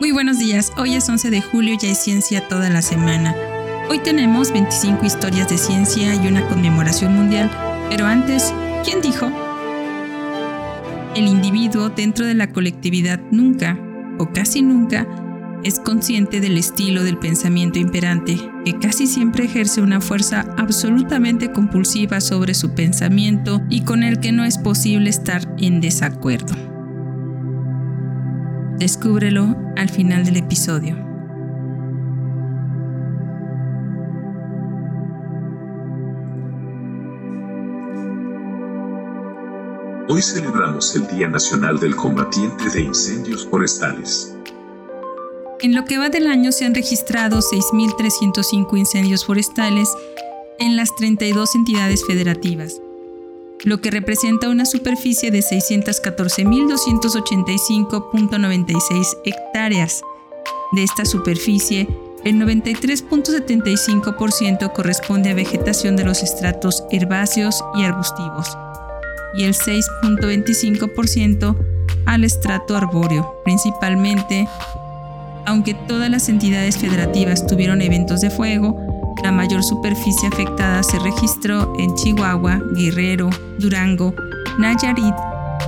Muy buenos días, hoy es 11 de julio y hay ciencia toda la semana. Hoy tenemos 25 historias de ciencia y una conmemoración mundial, pero antes, ¿quién dijo? El individuo dentro de la colectividad nunca, o casi nunca, es consciente del estilo del pensamiento imperante, que casi siempre ejerce una fuerza absolutamente compulsiva sobre su pensamiento y con el que no es posible estar en desacuerdo. Descúbrelo al final del episodio. Hoy celebramos el Día Nacional del Combatiente de Incendios Forestales. En lo que va del año se han registrado 6.305 incendios forestales en las 32 entidades federativas, lo que representa una superficie de 614.285.96 hectáreas. De esta superficie, el 93.75% corresponde a vegetación de los estratos herbáceos y arbustivos, y el 6.25% al estrato arbóreo, principalmente, aunque todas las entidades federativas tuvieron eventos de fuego, la mayor superficie afectada se registró en Chihuahua, Guerrero, Durango, Nayarit,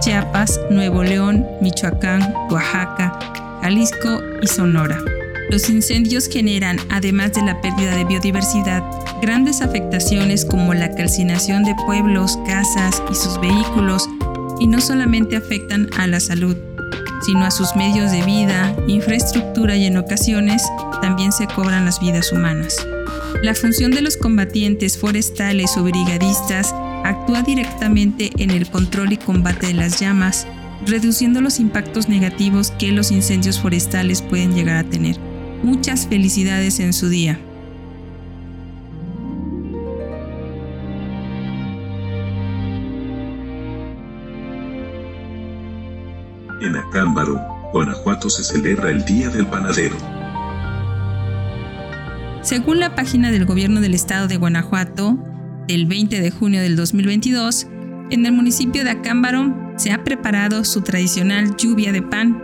Chiapas, Nuevo León, Michoacán, Oaxaca, Jalisco y Sonora. Los incendios generan, además de la pérdida de biodiversidad, grandes afectaciones como la calcinación de pueblos, casas y sus vehículos, y no solamente afectan a la salud, sino a sus medios de vida, infraestructura y en ocasiones también se cobran las vidas humanas. La función de los combatientes forestales o brigadistas actúa directamente en el control y combate de las llamas, reduciendo los impactos negativos que los incendios forestales pueden llegar a tener. Muchas felicidades en su día. En Acámbaro, Guanajuato se celebra el Día del Panadero. Según la página del Gobierno del Estado de Guanajuato, del 20 de junio del 2022, en el municipio de Acámbaro se ha preparado su tradicional lluvia de pan.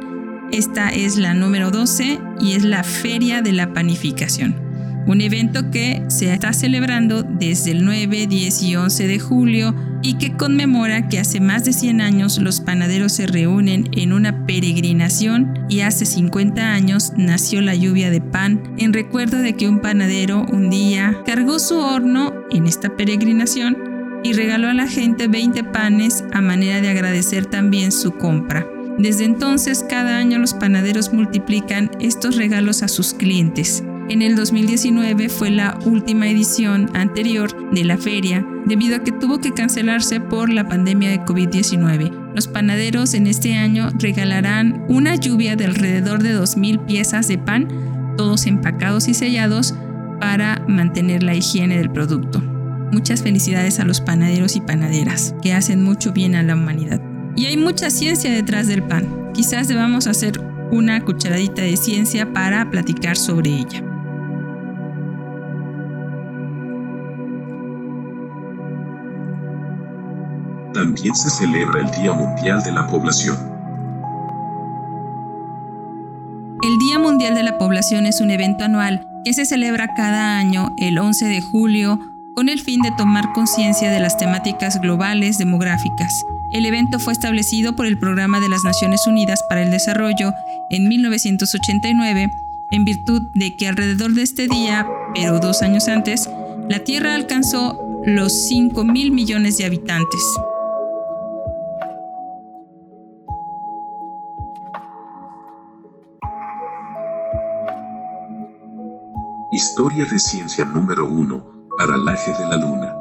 Esta es la número 12 y es la Feria de la Panificación un evento que se está celebrando desde el 9, 10 y 11 de julio y que conmemora que hace más de 100 años los panaderos se reúnen en una peregrinación y hace 50 años nació la lluvia de pan en recuerdo de que un panadero un día cargó su horno en esta peregrinación y regaló a la gente 20 panes a manera de agradecer también su compra. Desde entonces cada año los panaderos multiplican estos regalos a sus clientes. En el 2019 fue la última edición anterior de la feria debido a que tuvo que cancelarse por la pandemia de COVID-19. Los panaderos en este año regalarán una lluvia de alrededor de 2.000 piezas de pan, todos empacados y sellados para mantener la higiene del producto. Muchas felicidades a los panaderos y panaderas, que hacen mucho bien a la humanidad. Y hay mucha ciencia detrás del pan. Quizás debamos hacer una cucharadita de ciencia para platicar sobre ella. También se celebra el Día Mundial de la Población. El Día Mundial de la Población es un evento anual que se celebra cada año el 11 de julio con el fin de tomar conciencia de las temáticas globales demográficas. El evento fue establecido por el Programa de las Naciones Unidas para el Desarrollo en 1989 en virtud de que alrededor de este día, pero dos años antes, la Tierra alcanzó los 5 mil millones de habitantes. Historia de ciencia número 1. Paralaje de la Luna.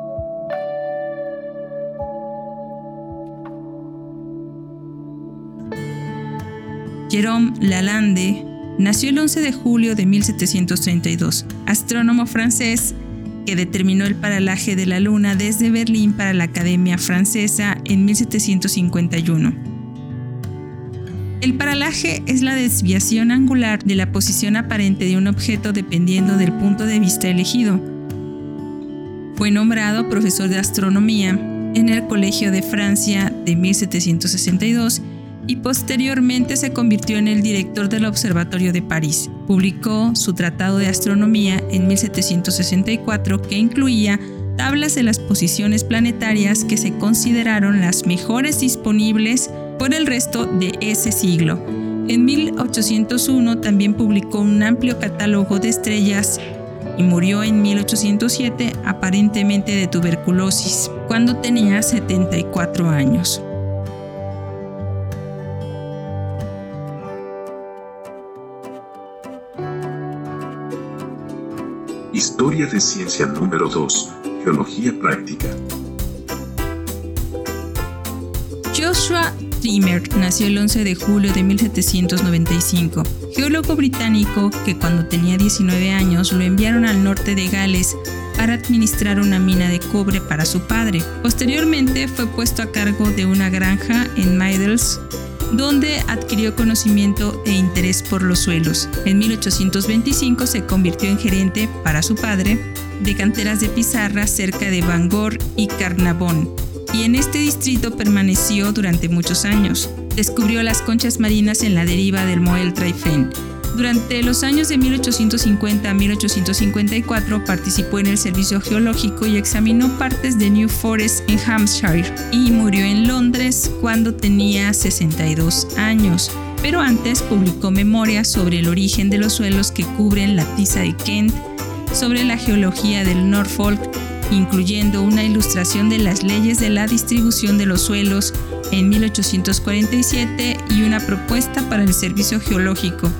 Jérôme Lalande nació el 11 de julio de 1732, astrónomo francés que determinó el paralaje de la Luna desde Berlín para la Academia Francesa en 1751. El paralaje es la desviación angular de la posición aparente de un objeto dependiendo del punto de vista elegido. Fue nombrado profesor de astronomía en el Colegio de Francia de 1762 y posteriormente se convirtió en el director del Observatorio de París. Publicó su Tratado de Astronomía en 1764 que incluía tablas de las posiciones planetarias que se consideraron las mejores disponibles por el resto de ese siglo. En 1801 también publicó un amplio catálogo de estrellas y murió en 1807 aparentemente de tuberculosis, cuando tenía 74 años. Historia de ciencia número 2. Geología práctica. Joshua Nació el 11 de julio de 1795, geólogo británico que cuando tenía 19 años lo enviaron al norte de Gales para administrar una mina de cobre para su padre. Posteriormente fue puesto a cargo de una granja en Middells, donde adquirió conocimiento e interés por los suelos. En 1825 se convirtió en gerente para su padre de canteras de pizarra cerca de Bangor y Carnavon, y en este distrito permaneció durante muchos años. Descubrió las conchas marinas en la deriva del Moel Traifen. Durante los años de 1850 a 1854 participó en el servicio geológico y examinó partes de New Forest en Hampshire y murió en Londres cuando tenía 62 años. Pero antes publicó memorias sobre el origen de los suelos que cubren la tiza de Kent, sobre la geología del Norfolk incluyendo una ilustración de las leyes de la distribución de los suelos en 1847 y una propuesta para el servicio geológico,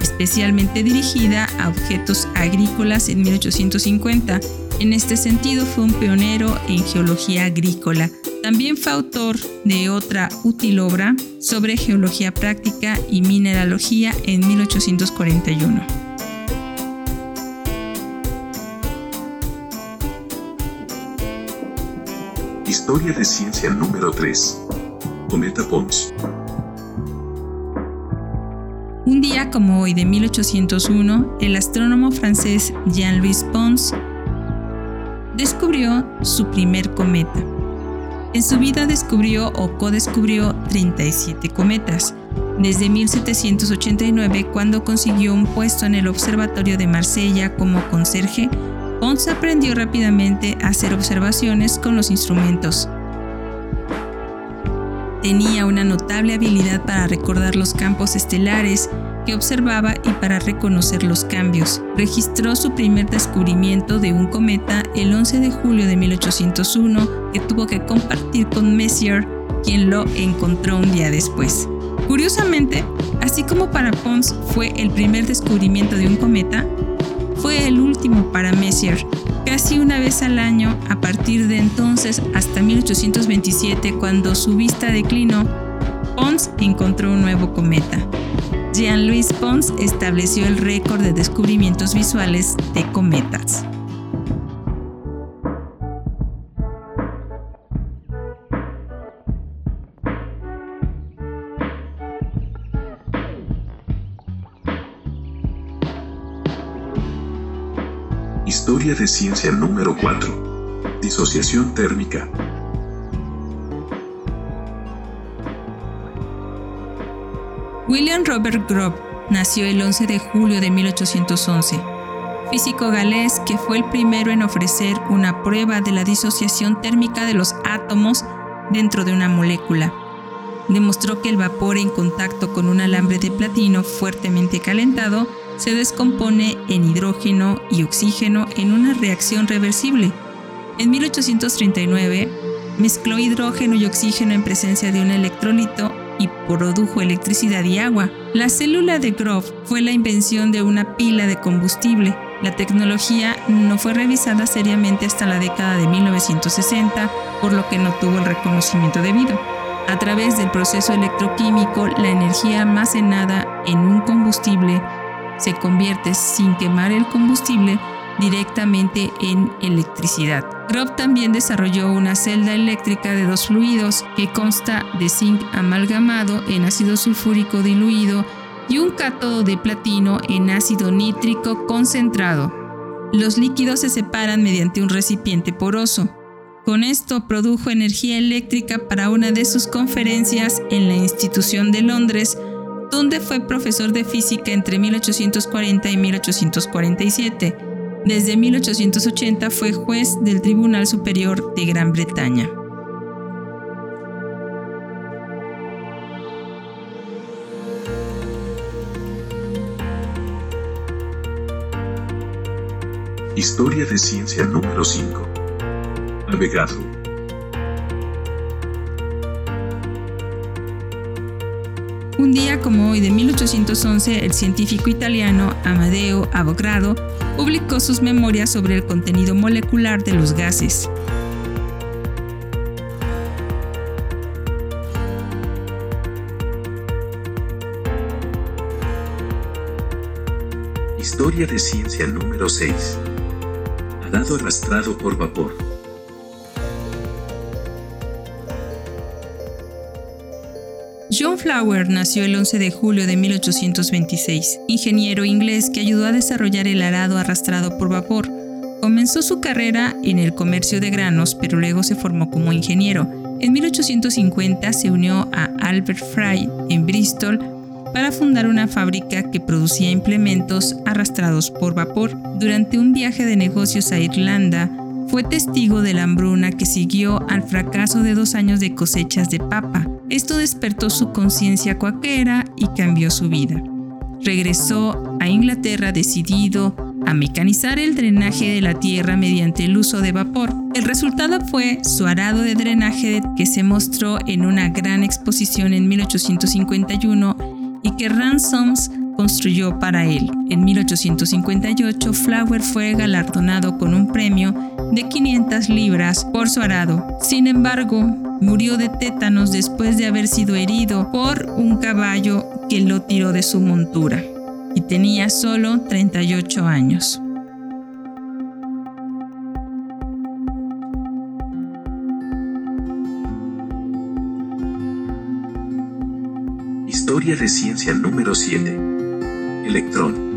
especialmente dirigida a objetos agrícolas en 1850. En este sentido fue un pionero en geología agrícola. También fue autor de otra útil obra sobre geología práctica y mineralogía en 1841. Historia de ciencia número 3. Cometa Pons. Un día como hoy de 1801, el astrónomo francés Jean-Louis Pons descubrió su primer cometa. En su vida descubrió o co-descubrió 37 cometas, desde 1789 cuando consiguió un puesto en el Observatorio de Marsella como conserje Pons aprendió rápidamente a hacer observaciones con los instrumentos. Tenía una notable habilidad para recordar los campos estelares que observaba y para reconocer los cambios. Registró su primer descubrimiento de un cometa el 11 de julio de 1801 que tuvo que compartir con Messier, quien lo encontró un día después. Curiosamente, así como para Pons fue el primer descubrimiento de un cometa, fue el último para Messier, casi una vez al año a partir de entonces hasta 1827 cuando su vista declinó, Pons encontró un nuevo cometa. Jean-Louis Pons estableció el récord de descubrimientos visuales de cometas. De ciencia número 4. Disociación térmica. William Robert Grove nació el 11 de julio de 1811, físico galés que fue el primero en ofrecer una prueba de la disociación térmica de los átomos dentro de una molécula. Demostró que el vapor en contacto con un alambre de platino fuertemente calentado se descompone en hidrógeno y oxígeno en una reacción reversible. En 1839, mezcló hidrógeno y oxígeno en presencia de un electrolito y produjo electricidad y agua. La célula de Grove fue la invención de una pila de combustible. La tecnología no fue revisada seriamente hasta la década de 1960, por lo que no tuvo el reconocimiento debido. A través del proceso electroquímico, la energía almacenada en un combustible se convierte sin quemar el combustible directamente en electricidad. Grove también desarrolló una celda eléctrica de dos fluidos que consta de zinc amalgamado en ácido sulfúrico diluido y un cátodo de platino en ácido nítrico concentrado. Los líquidos se separan mediante un recipiente poroso. Con esto produjo energía eléctrica para una de sus conferencias en la institución de Londres, donde fue profesor de física entre 1840 y 1847. Desde 1880 fue juez del Tribunal Superior de Gran Bretaña. Historia de ciencia número 5. Avogadro. Un día como hoy de 1811, el científico italiano Amadeo Avogadro publicó sus memorias sobre el contenido molecular de los gases. Historia de ciencia número 6. Arado arrastrado por vapor. John Flower nació el 11 de julio de 1826, ingeniero inglés que ayudó a desarrollar el arado arrastrado por vapor. Comenzó su carrera en el comercio de granos, pero luego se formó como ingeniero. En 1850 se unió a Albert Fry en Bristol para fundar una fábrica que producía implementos arrastrados por vapor. Durante un viaje de negocios a Irlanda, fue testigo de la hambruna que siguió al fracaso de dos años de cosechas de papa. Esto despertó su conciencia cuaquera y cambió su vida. Regresó a Inglaterra decidido a mecanizar el drenaje de la tierra mediante el uso de vapor. El resultado fue su arado de drenaje que se mostró en una gran exposición en 1851 y que Ransoms construyó para él. En 1858, Flower fue galardonado con un premio de 500 libras por su arado. Sin embargo, murió de tétanos después de haber sido herido por un caballo que lo tiró de su montura y tenía solo 38 años. Historia de ciencia número 7. Electrón.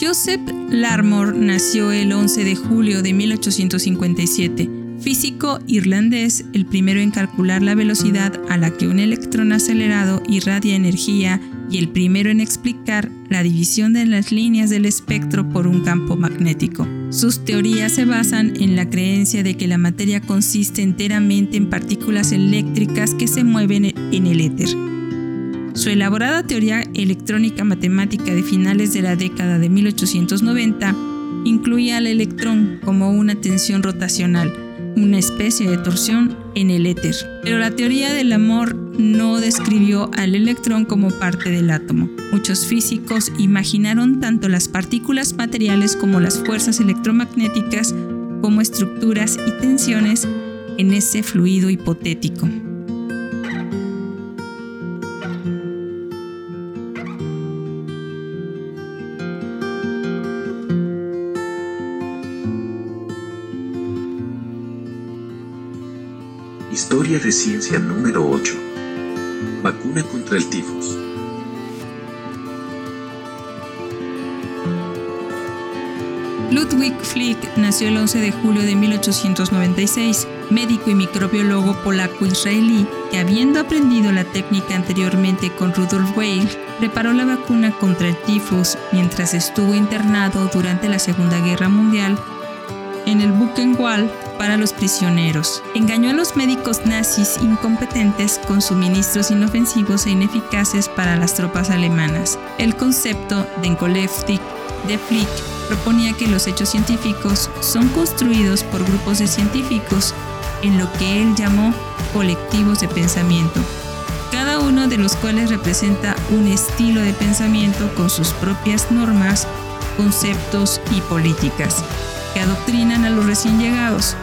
Joseph Larmor nació el 11 de julio de 1857, físico irlandés, el primero en calcular la velocidad a la que un electrón acelerado irradia energía y el primero en explicar la división de las líneas del espectro por un campo magnético. Sus teorías se basan en la creencia de que la materia consiste enteramente en partículas eléctricas que se mueven en el éter. Su elaborada teoría electrónica matemática de finales de la década de 1890 incluía al electrón como una tensión rotacional, una especie de torsión en el éter. Pero la teoría del amor no describió al electrón como parte del átomo. Muchos físicos imaginaron tanto las partículas materiales como las fuerzas electromagnéticas como estructuras y tensiones en ese fluido hipotético. Historia de ciencia número 8. Vacuna contra el tifus. Ludwig Flick nació el 11 de julio de 1896, médico y microbiólogo polaco-israelí que habiendo aprendido la técnica anteriormente con Rudolf Weil, preparó la vacuna contra el tifus mientras estuvo internado durante la Segunda Guerra Mundial en el Buchenwald para los prisioneros. Engañó a los médicos nazis incompetentes con suministros inofensivos e ineficaces para las tropas alemanas. El concepto de Enkoleftik de Flick proponía que los hechos científicos son construidos por grupos de científicos en lo que él llamó colectivos de pensamiento, cada uno de los cuales representa un estilo de pensamiento con sus propias normas, conceptos y políticas que adoctrinan a los recién llegados.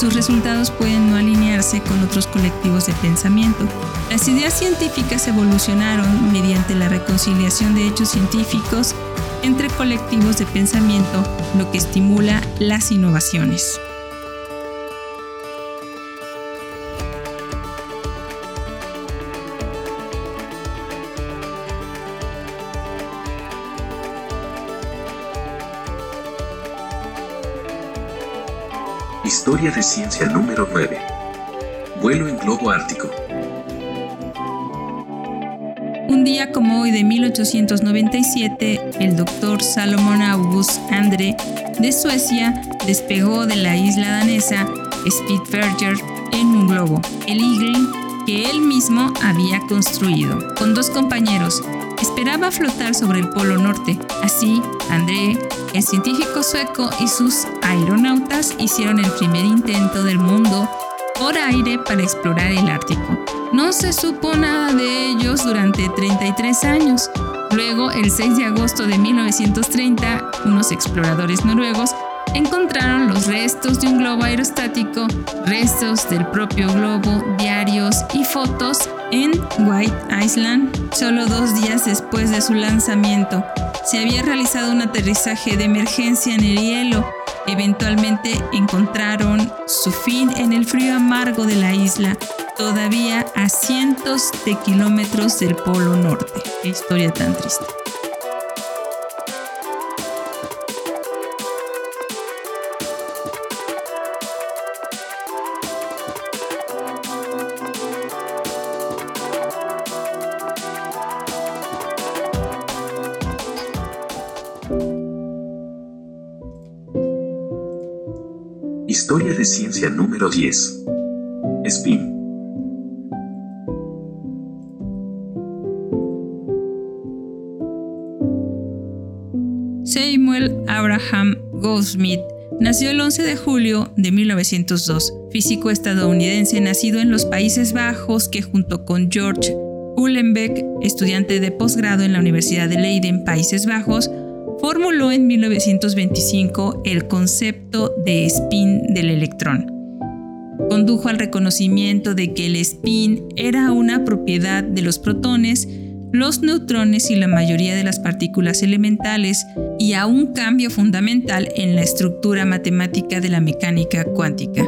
Sus resultados pueden no alinearse con otros colectivos de pensamiento. Las ideas científicas evolucionaron mediante la reconciliación de hechos científicos entre colectivos de pensamiento, lo que estimula las innovaciones. Historia de ciencia número 9. Vuelo en globo ártico. Un día como hoy de 1897, el doctor Salomon August Andre de Suecia despegó de la isla danesa Spitsbergen en un globo, el Eagle, que él mismo había construido. Con dos compañeros, esperaba flotar sobre el Polo Norte. Así, André, el científico sueco y sus aeronautas hicieron el primer intento del mundo por aire para explorar el Ártico. No se supo nada de ellos durante 33 años. Luego, el 6 de agosto de 1930, unos exploradores noruegos encontraron los restos de un globo aerostático, restos del propio globo, diarios y fotos en White Island solo dos días después de su lanzamiento. Se había realizado un aterrizaje de emergencia en el hielo. Eventualmente encontraron su fin en el frío amargo de la isla, todavía a cientos de kilómetros del Polo Norte. Qué historia tan triste. Historia de ciencia número 10. Spin. Samuel Abraham Goldsmith nació el 11 de julio de 1902, físico estadounidense nacido en los Países Bajos que junto con George Uhlenbeck, estudiante de posgrado en la Universidad de Leiden, Países Bajos, formuló en 1925 el concepto de spin del electrón. Condujo al reconocimiento de que el spin era una propiedad de los protones, los neutrones y la mayoría de las partículas elementales y a un cambio fundamental en la estructura matemática de la mecánica cuántica.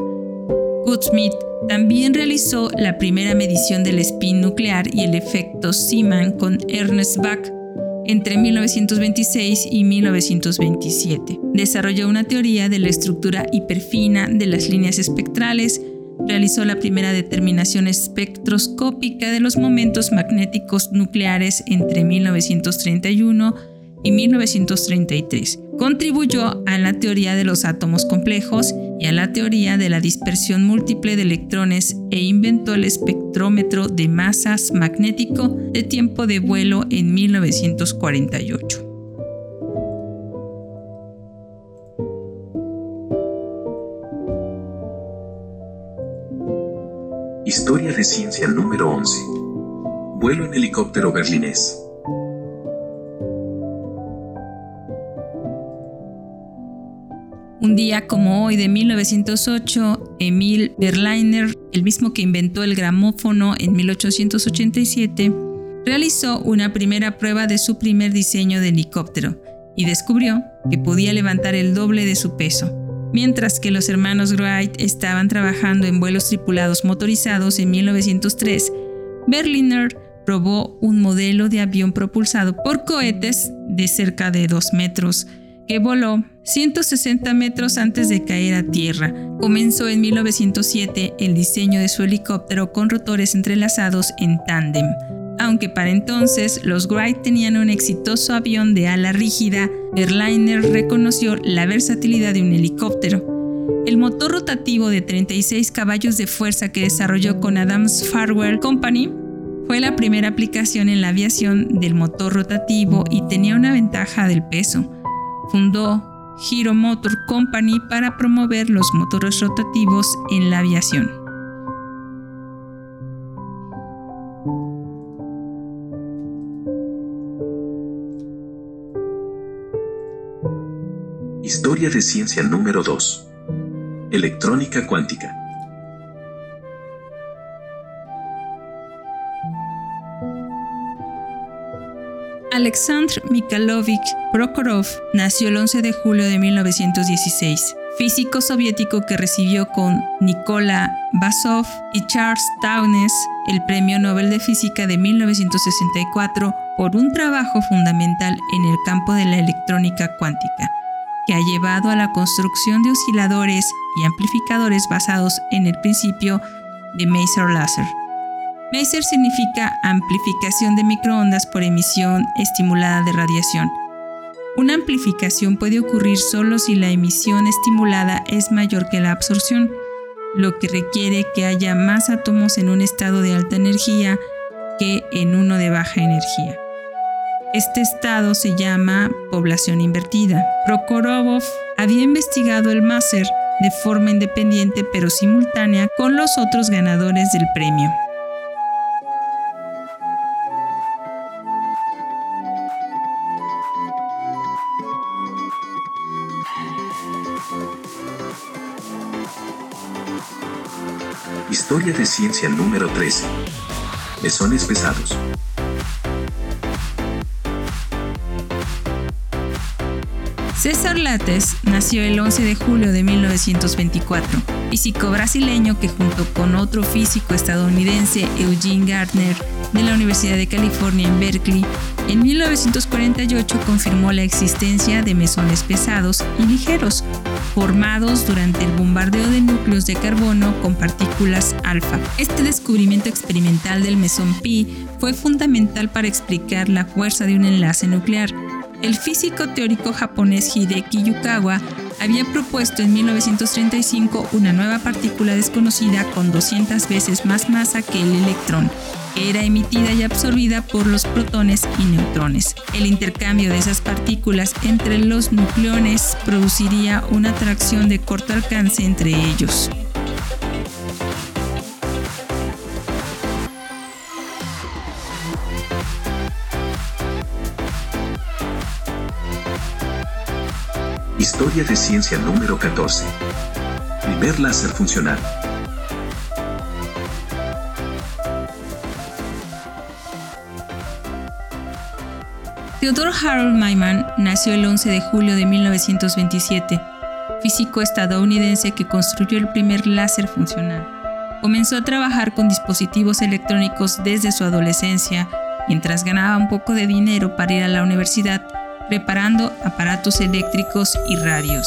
Goodsmith también realizó la primera medición del spin nuclear y el efecto Zeeman con Ernest Bach entre 1926 y 1927. Desarrolló una teoría de la estructura hiperfina de las líneas espectrales, realizó la primera determinación espectroscópica de los momentos magnéticos nucleares entre 1931 y 1933. Contribuyó a la teoría de los átomos complejos y a la teoría de la dispersión múltiple de electrones e inventó el espectrómetro de masas magnético de tiempo de vuelo en 1948. Historia de ciencia número 11. Vuelo en helicóptero berlinés. Un día como hoy de 1908, Emil Berliner, el mismo que inventó el gramófono en 1887, realizó una primera prueba de su primer diseño de helicóptero y descubrió que podía levantar el doble de su peso. Mientras que los hermanos Wright estaban trabajando en vuelos tripulados motorizados en 1903, Berliner probó un modelo de avión propulsado por cohetes de cerca de 2 metros que voló 160 metros antes de caer a tierra. Comenzó en 1907 el diseño de su helicóptero con rotores entrelazados en tándem. Aunque para entonces los Wright tenían un exitoso avión de ala rígida, Berliner reconoció la versatilidad de un helicóptero. El motor rotativo de 36 caballos de fuerza que desarrolló con Adams Farwell Company fue la primera aplicación en la aviación del motor rotativo y tenía una ventaja del peso fundó Hero Motor Company para promover los motores rotativos en la aviación. Historia de ciencia número 2. Electrónica cuántica. Alexandr Mikhailovich Prokhorov nació el 11 de julio de 1916, físico soviético que recibió con Nikola Basov y Charles Townes el Premio Nobel de Física de 1964 por un trabajo fundamental en el campo de la electrónica cuántica. que ha llevado a la construcción de osciladores y amplificadores basados en el principio de Maser-Laser. Maser significa amplificación de microondas por emisión estimulada de radiación. Una amplificación puede ocurrir solo si la emisión estimulada es mayor que la absorción, lo que requiere que haya más átomos en un estado de alta energía que en uno de baja energía. Este estado se llama población invertida. Prokhorov había investigado el máser de forma independiente pero simultánea con los otros ganadores del premio. Historia de ciencia número 13. Mesones pesados. César Lattes nació el 11 de julio de 1924, físico brasileño que junto con otro físico estadounidense, Eugene Gardner, de la Universidad de California en Berkeley, en 1948 confirmó la existencia de mesones pesados y ligeros, formados durante el bombardeo de núcleos de carbono con partículas alfa. Este descubrimiento experimental del mesón pi fue fundamental para explicar la fuerza de un enlace nuclear el físico teórico japonés Hideki Yukawa había propuesto en 1935 una nueva partícula desconocida con 200 veces más masa que el electrón, que era emitida y absorbida por los protones y neutrones. El intercambio de esas partículas entre los nucleones produciría una atracción de corto alcance entre ellos. Historia de ciencia número 14. Primer láser funcional. Theodore Harold Maiman nació el 11 de julio de 1927, físico estadounidense que construyó el primer láser funcional. Comenzó a trabajar con dispositivos electrónicos desde su adolescencia, mientras ganaba un poco de dinero para ir a la universidad preparando aparatos eléctricos y radios.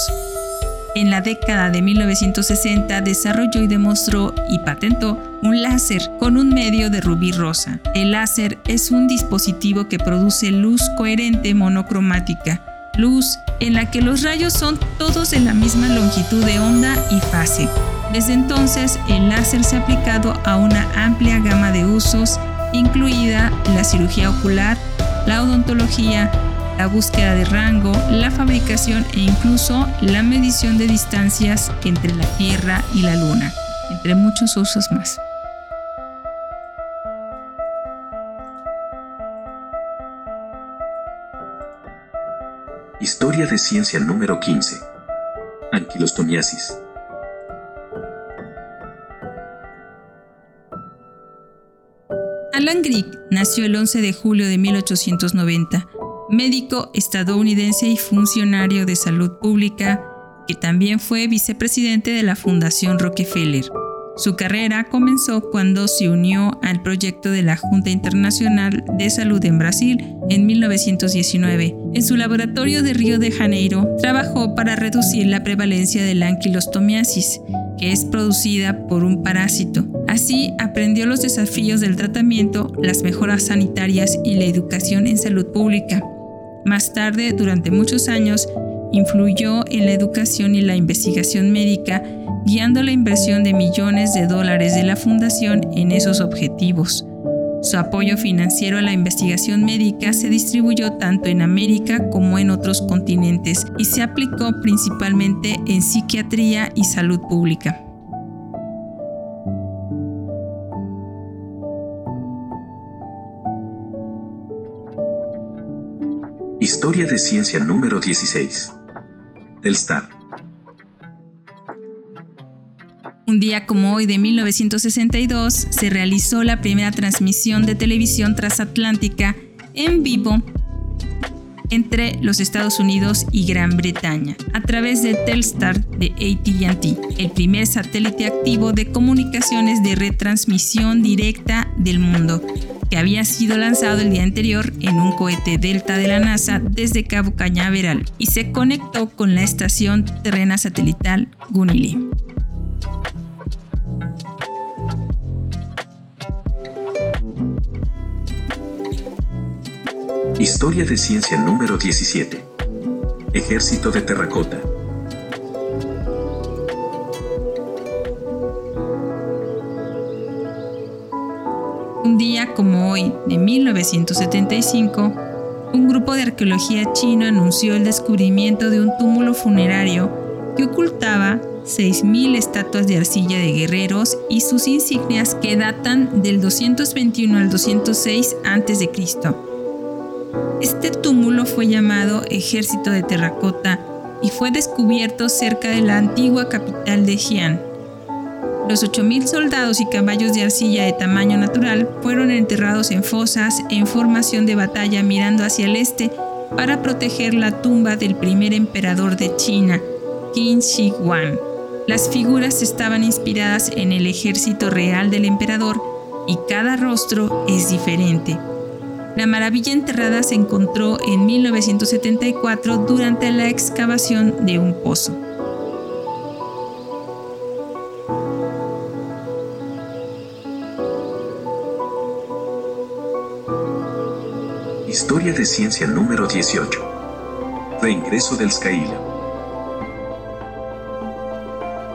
En la década de 1960 desarrolló y demostró y patentó un láser con un medio de rubí rosa. El láser es un dispositivo que produce luz coherente monocromática, luz en la que los rayos son todos de la misma longitud de onda y fase. Desde entonces, el láser se ha aplicado a una amplia gama de usos, incluida la cirugía ocular, la odontología, la búsqueda de rango, la fabricación e incluso la medición de distancias entre la Tierra y la Luna, entre muchos usos más. Historia de ciencia número 15. Anquilostomiasis. Alan Grieg nació el 11 de julio de 1890 médico estadounidense y funcionario de salud pública, que también fue vicepresidente de la Fundación Rockefeller. Su carrera comenzó cuando se unió al proyecto de la Junta Internacional de Salud en Brasil en 1919. En su laboratorio de Río de Janeiro trabajó para reducir la prevalencia de la anquilostomiasis, que es producida por un parásito. Así aprendió los desafíos del tratamiento, las mejoras sanitarias y la educación en salud pública. Más tarde, durante muchos años, influyó en la educación y la investigación médica, guiando la inversión de millones de dólares de la fundación en esos objetivos. Su apoyo financiero a la investigación médica se distribuyó tanto en América como en otros continentes y se aplicó principalmente en psiquiatría y salud pública. Historia de ciencia número 16. Telstar. Un día como hoy de 1962 se realizó la primera transmisión de televisión transatlántica en vivo entre los Estados Unidos y Gran Bretaña a través de Telstar de ATT, el primer satélite activo de comunicaciones de retransmisión directa del mundo había sido lanzado el día anterior en un cohete Delta de la NASA desde Cabo Cañaveral y se conectó con la estación terrena satelital Gunili. Historia de ciencia número 17. Ejército de Terracota. Como hoy, de 1975, un grupo de arqueología chino anunció el descubrimiento de un túmulo funerario que ocultaba 6.000 estatuas de arcilla de guerreros y sus insignias que datan del 221 al 206 a.C. Este túmulo fue llamado Ejército de Terracota y fue descubierto cerca de la antigua capital de Xi'an. Los 8.000 soldados y caballos de arcilla de tamaño natural fueron enterrados en fosas en formación de batalla mirando hacia el este para proteger la tumba del primer emperador de China, Qin Shi Huang. Las figuras estaban inspiradas en el ejército real del emperador y cada rostro es diferente. La maravilla enterrada se encontró en 1974 durante la excavación de un pozo. Historia de ciencia número 18. Reingreso del Skyla.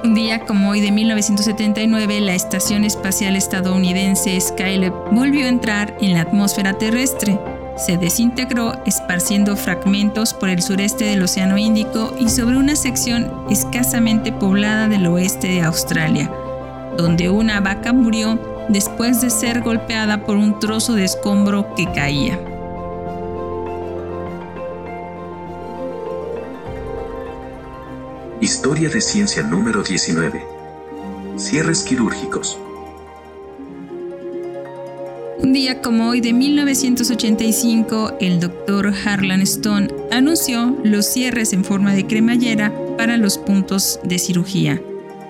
Un día como hoy de 1979, la Estación Espacial Estadounidense Skylab volvió a entrar en la atmósfera terrestre. Se desintegró esparciendo fragmentos por el sureste del Océano Índico y sobre una sección escasamente poblada del oeste de Australia, donde una vaca murió después de ser golpeada por un trozo de escombro que caía. Historia de ciencia número 19. Cierres quirúrgicos. Un día como hoy de 1985, el doctor Harlan Stone anunció los cierres en forma de cremallera para los puntos de cirugía.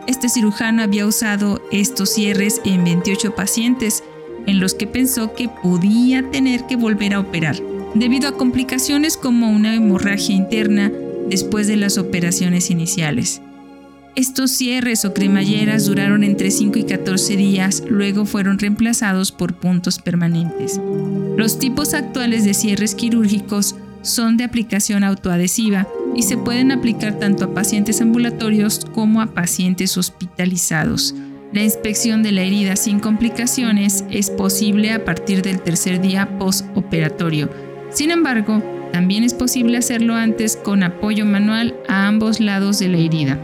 Este cirujano había usado estos cierres en 28 pacientes en los que pensó que podía tener que volver a operar, debido a complicaciones como una hemorragia interna, después de las operaciones iniciales. Estos cierres o cremalleras duraron entre 5 y 14 días, luego fueron reemplazados por puntos permanentes. Los tipos actuales de cierres quirúrgicos son de aplicación autoadhesiva y se pueden aplicar tanto a pacientes ambulatorios como a pacientes hospitalizados. La inspección de la herida sin complicaciones es posible a partir del tercer día postoperatorio. Sin embargo, también es posible hacerlo antes con apoyo manual a ambos lados de la herida.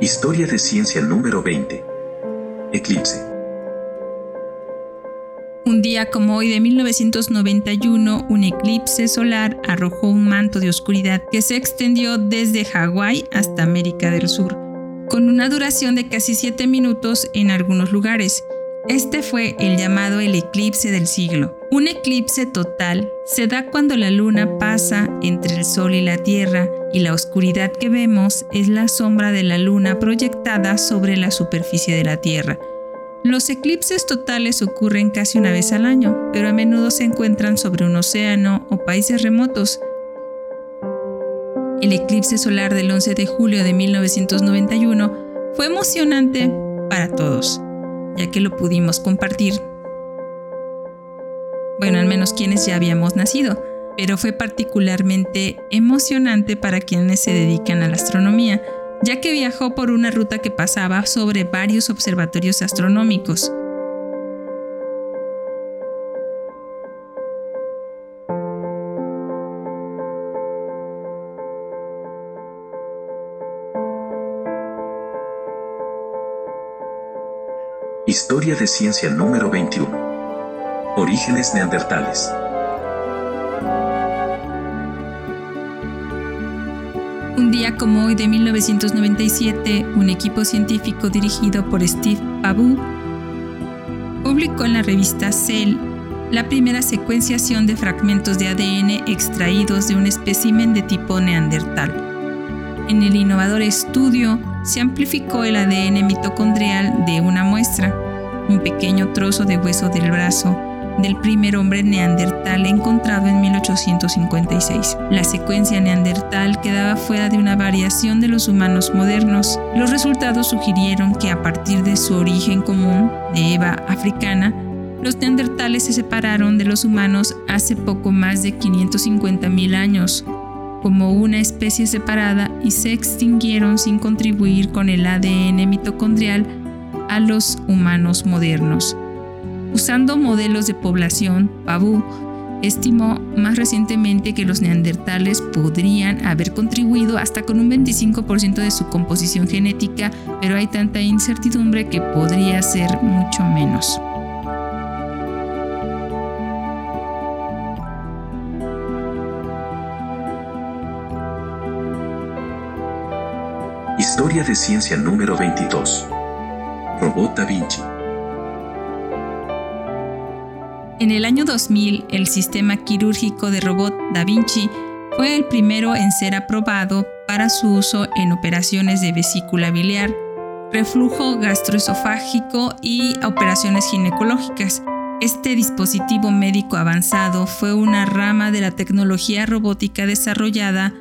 Historia de ciencia número 20. Eclipse. Un día como hoy de 1991, un eclipse solar arrojó un manto de oscuridad que se extendió desde Hawái hasta América del Sur con una duración de casi 7 minutos en algunos lugares. Este fue el llamado el eclipse del siglo. Un eclipse total se da cuando la luna pasa entre el sol y la tierra y la oscuridad que vemos es la sombra de la luna proyectada sobre la superficie de la tierra. Los eclipses totales ocurren casi una vez al año, pero a menudo se encuentran sobre un océano o países remotos, el eclipse solar del 11 de julio de 1991 fue emocionante para todos, ya que lo pudimos compartir. Bueno, al menos quienes ya habíamos nacido, pero fue particularmente emocionante para quienes se dedican a la astronomía, ya que viajó por una ruta que pasaba sobre varios observatorios astronómicos. Historia de ciencia número 21. Orígenes neandertales. Un día como hoy de 1997, un equipo científico dirigido por Steve Pabu publicó en la revista Cell la primera secuenciación de fragmentos de ADN extraídos de un espécimen de tipo neandertal. En el innovador estudio se amplificó el ADN mitocondrial de una muestra, un pequeño trozo de hueso del brazo del primer hombre neandertal encontrado en 1856. La secuencia neandertal quedaba fuera de una variación de los humanos modernos. Los resultados sugirieron que a partir de su origen común, de Eva africana, los neandertales se separaron de los humanos hace poco más de 550.000 años, como una especie separada y se extinguieron sin contribuir con el ADN mitocondrial a los humanos modernos. Usando modelos de población, Pabu estimó más recientemente que los neandertales podrían haber contribuido hasta con un 25% de su composición genética, pero hay tanta incertidumbre que podría ser mucho menos. Historia de ciencia número 22. Robot Da Vinci. En el año 2000, el sistema quirúrgico de robot Da Vinci fue el primero en ser aprobado para su uso en operaciones de vesícula biliar, reflujo gastroesofágico y operaciones ginecológicas. Este dispositivo médico avanzado fue una rama de la tecnología robótica desarrollada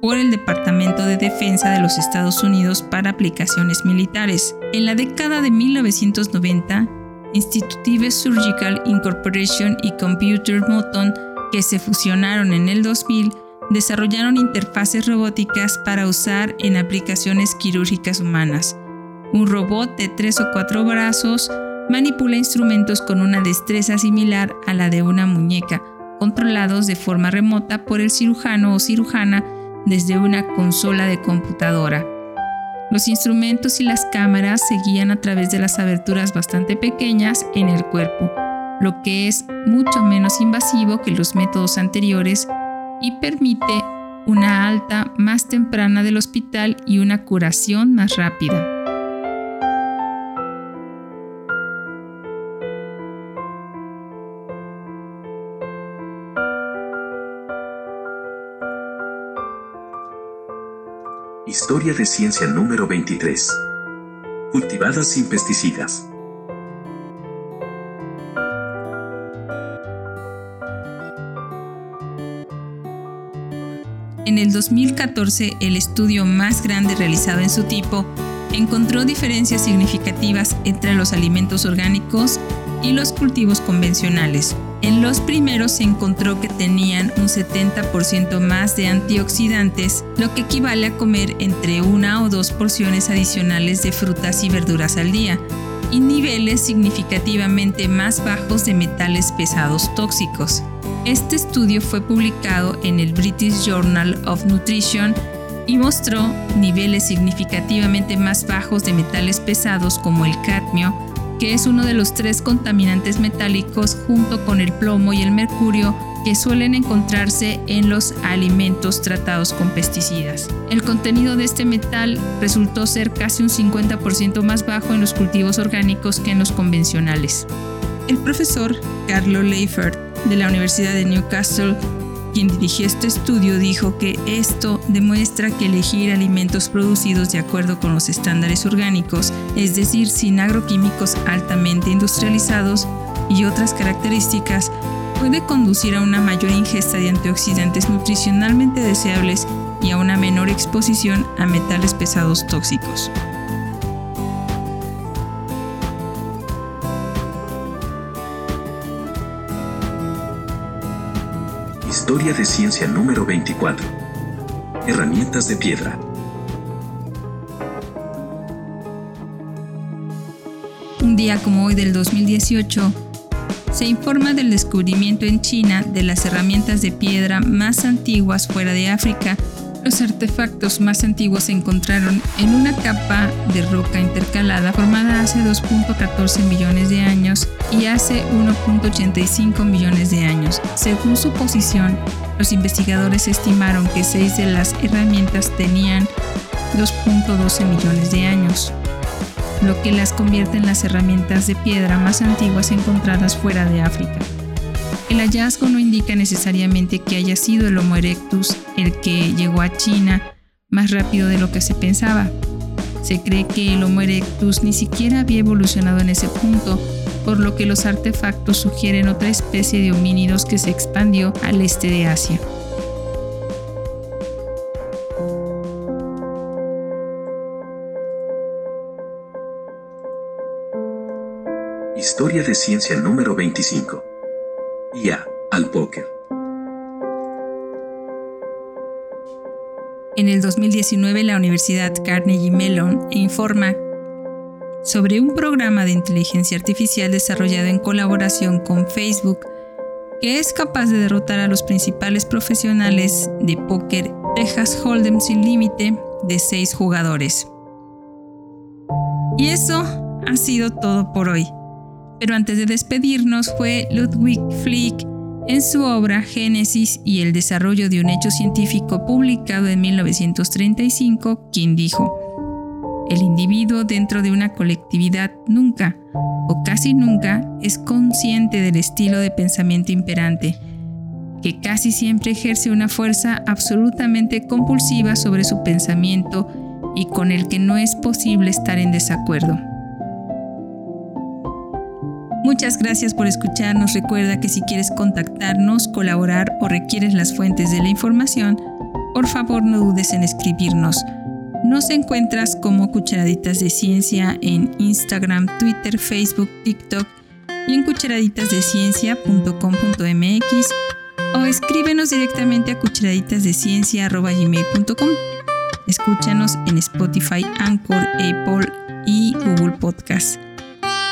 por el Departamento de Defensa de los Estados Unidos para aplicaciones militares. En la década de 1990, Institutive Surgical Incorporation y Computer Moton, que se fusionaron en el 2000, desarrollaron interfaces robóticas para usar en aplicaciones quirúrgicas humanas. Un robot de tres o cuatro brazos manipula instrumentos con una destreza similar a la de una muñeca, controlados de forma remota por el cirujano o cirujana desde una consola de computadora. Los instrumentos y las cámaras seguían a través de las aberturas bastante pequeñas en el cuerpo, lo que es mucho menos invasivo que los métodos anteriores y permite una alta más temprana del hospital y una curación más rápida. Historia de ciencia número 23. Cultivadas sin pesticidas. En el 2014, el estudio más grande realizado en su tipo encontró diferencias significativas entre los alimentos orgánicos y los cultivos convencionales. En los primeros se encontró que tenían un 70% más de antioxidantes, lo que equivale a comer entre una o dos porciones adicionales de frutas y verduras al día, y niveles significativamente más bajos de metales pesados tóxicos. Este estudio fue publicado en el British Journal of Nutrition y mostró niveles significativamente más bajos de metales pesados como el cadmio, que es uno de los tres contaminantes metálicos junto con el plomo y el mercurio que suelen encontrarse en los alimentos tratados con pesticidas. El contenido de este metal resultó ser casi un 50% más bajo en los cultivos orgánicos que en los convencionales. El profesor Carlo Leifert de la Universidad de Newcastle quien dirigió este estudio dijo que esto demuestra que elegir alimentos producidos de acuerdo con los estándares orgánicos, es decir, sin agroquímicos altamente industrializados y otras características, puede conducir a una mayor ingesta de antioxidantes nutricionalmente deseables y a una menor exposición a metales pesados tóxicos. Historia de ciencia número 24. Herramientas de piedra. Un día como hoy del 2018, se informa del descubrimiento en China de las herramientas de piedra más antiguas fuera de África los artefactos más antiguos se encontraron en una capa de roca intercalada formada hace 2.14 millones de años y hace 1.85 millones de años. Según su posición, los investigadores estimaron que seis de las herramientas tenían 2.12 millones de años, lo que las convierte en las herramientas de piedra más antiguas encontradas fuera de África. El hallazgo no indica necesariamente que haya sido el Homo erectus el que llegó a China, más rápido de lo que se pensaba. Se cree que el Homo erectus ni siquiera había evolucionado en ese punto, por lo que los artefactos sugieren otra especie de homínidos que se expandió al este de Asia. Historia de ciencia número 25. IA al póker. En el 2019 la Universidad Carnegie Mellon informa sobre un programa de inteligencia artificial desarrollado en colaboración con Facebook que es capaz de derrotar a los principales profesionales de póker Texas Hold'em sin límite de seis jugadores. Y eso ha sido todo por hoy. Pero antes de despedirnos fue Ludwig Flick en su obra Génesis y el desarrollo de un hecho científico publicado en 1935 quien dijo, el individuo dentro de una colectividad nunca o casi nunca es consciente del estilo de pensamiento imperante, que casi siempre ejerce una fuerza absolutamente compulsiva sobre su pensamiento y con el que no es posible estar en desacuerdo. Muchas gracias por escucharnos. Recuerda que si quieres contactarnos, colaborar o requieres las fuentes de la información, por favor no dudes en escribirnos. Nos encuentras como Cucharaditas de Ciencia en Instagram, Twitter, Facebook, TikTok y en cucharaditasdeciencia.com.mx o escríbenos directamente a cucharaditasdeciencia.gmail.com. Escúchanos en Spotify, Anchor, Apple y Google Podcast.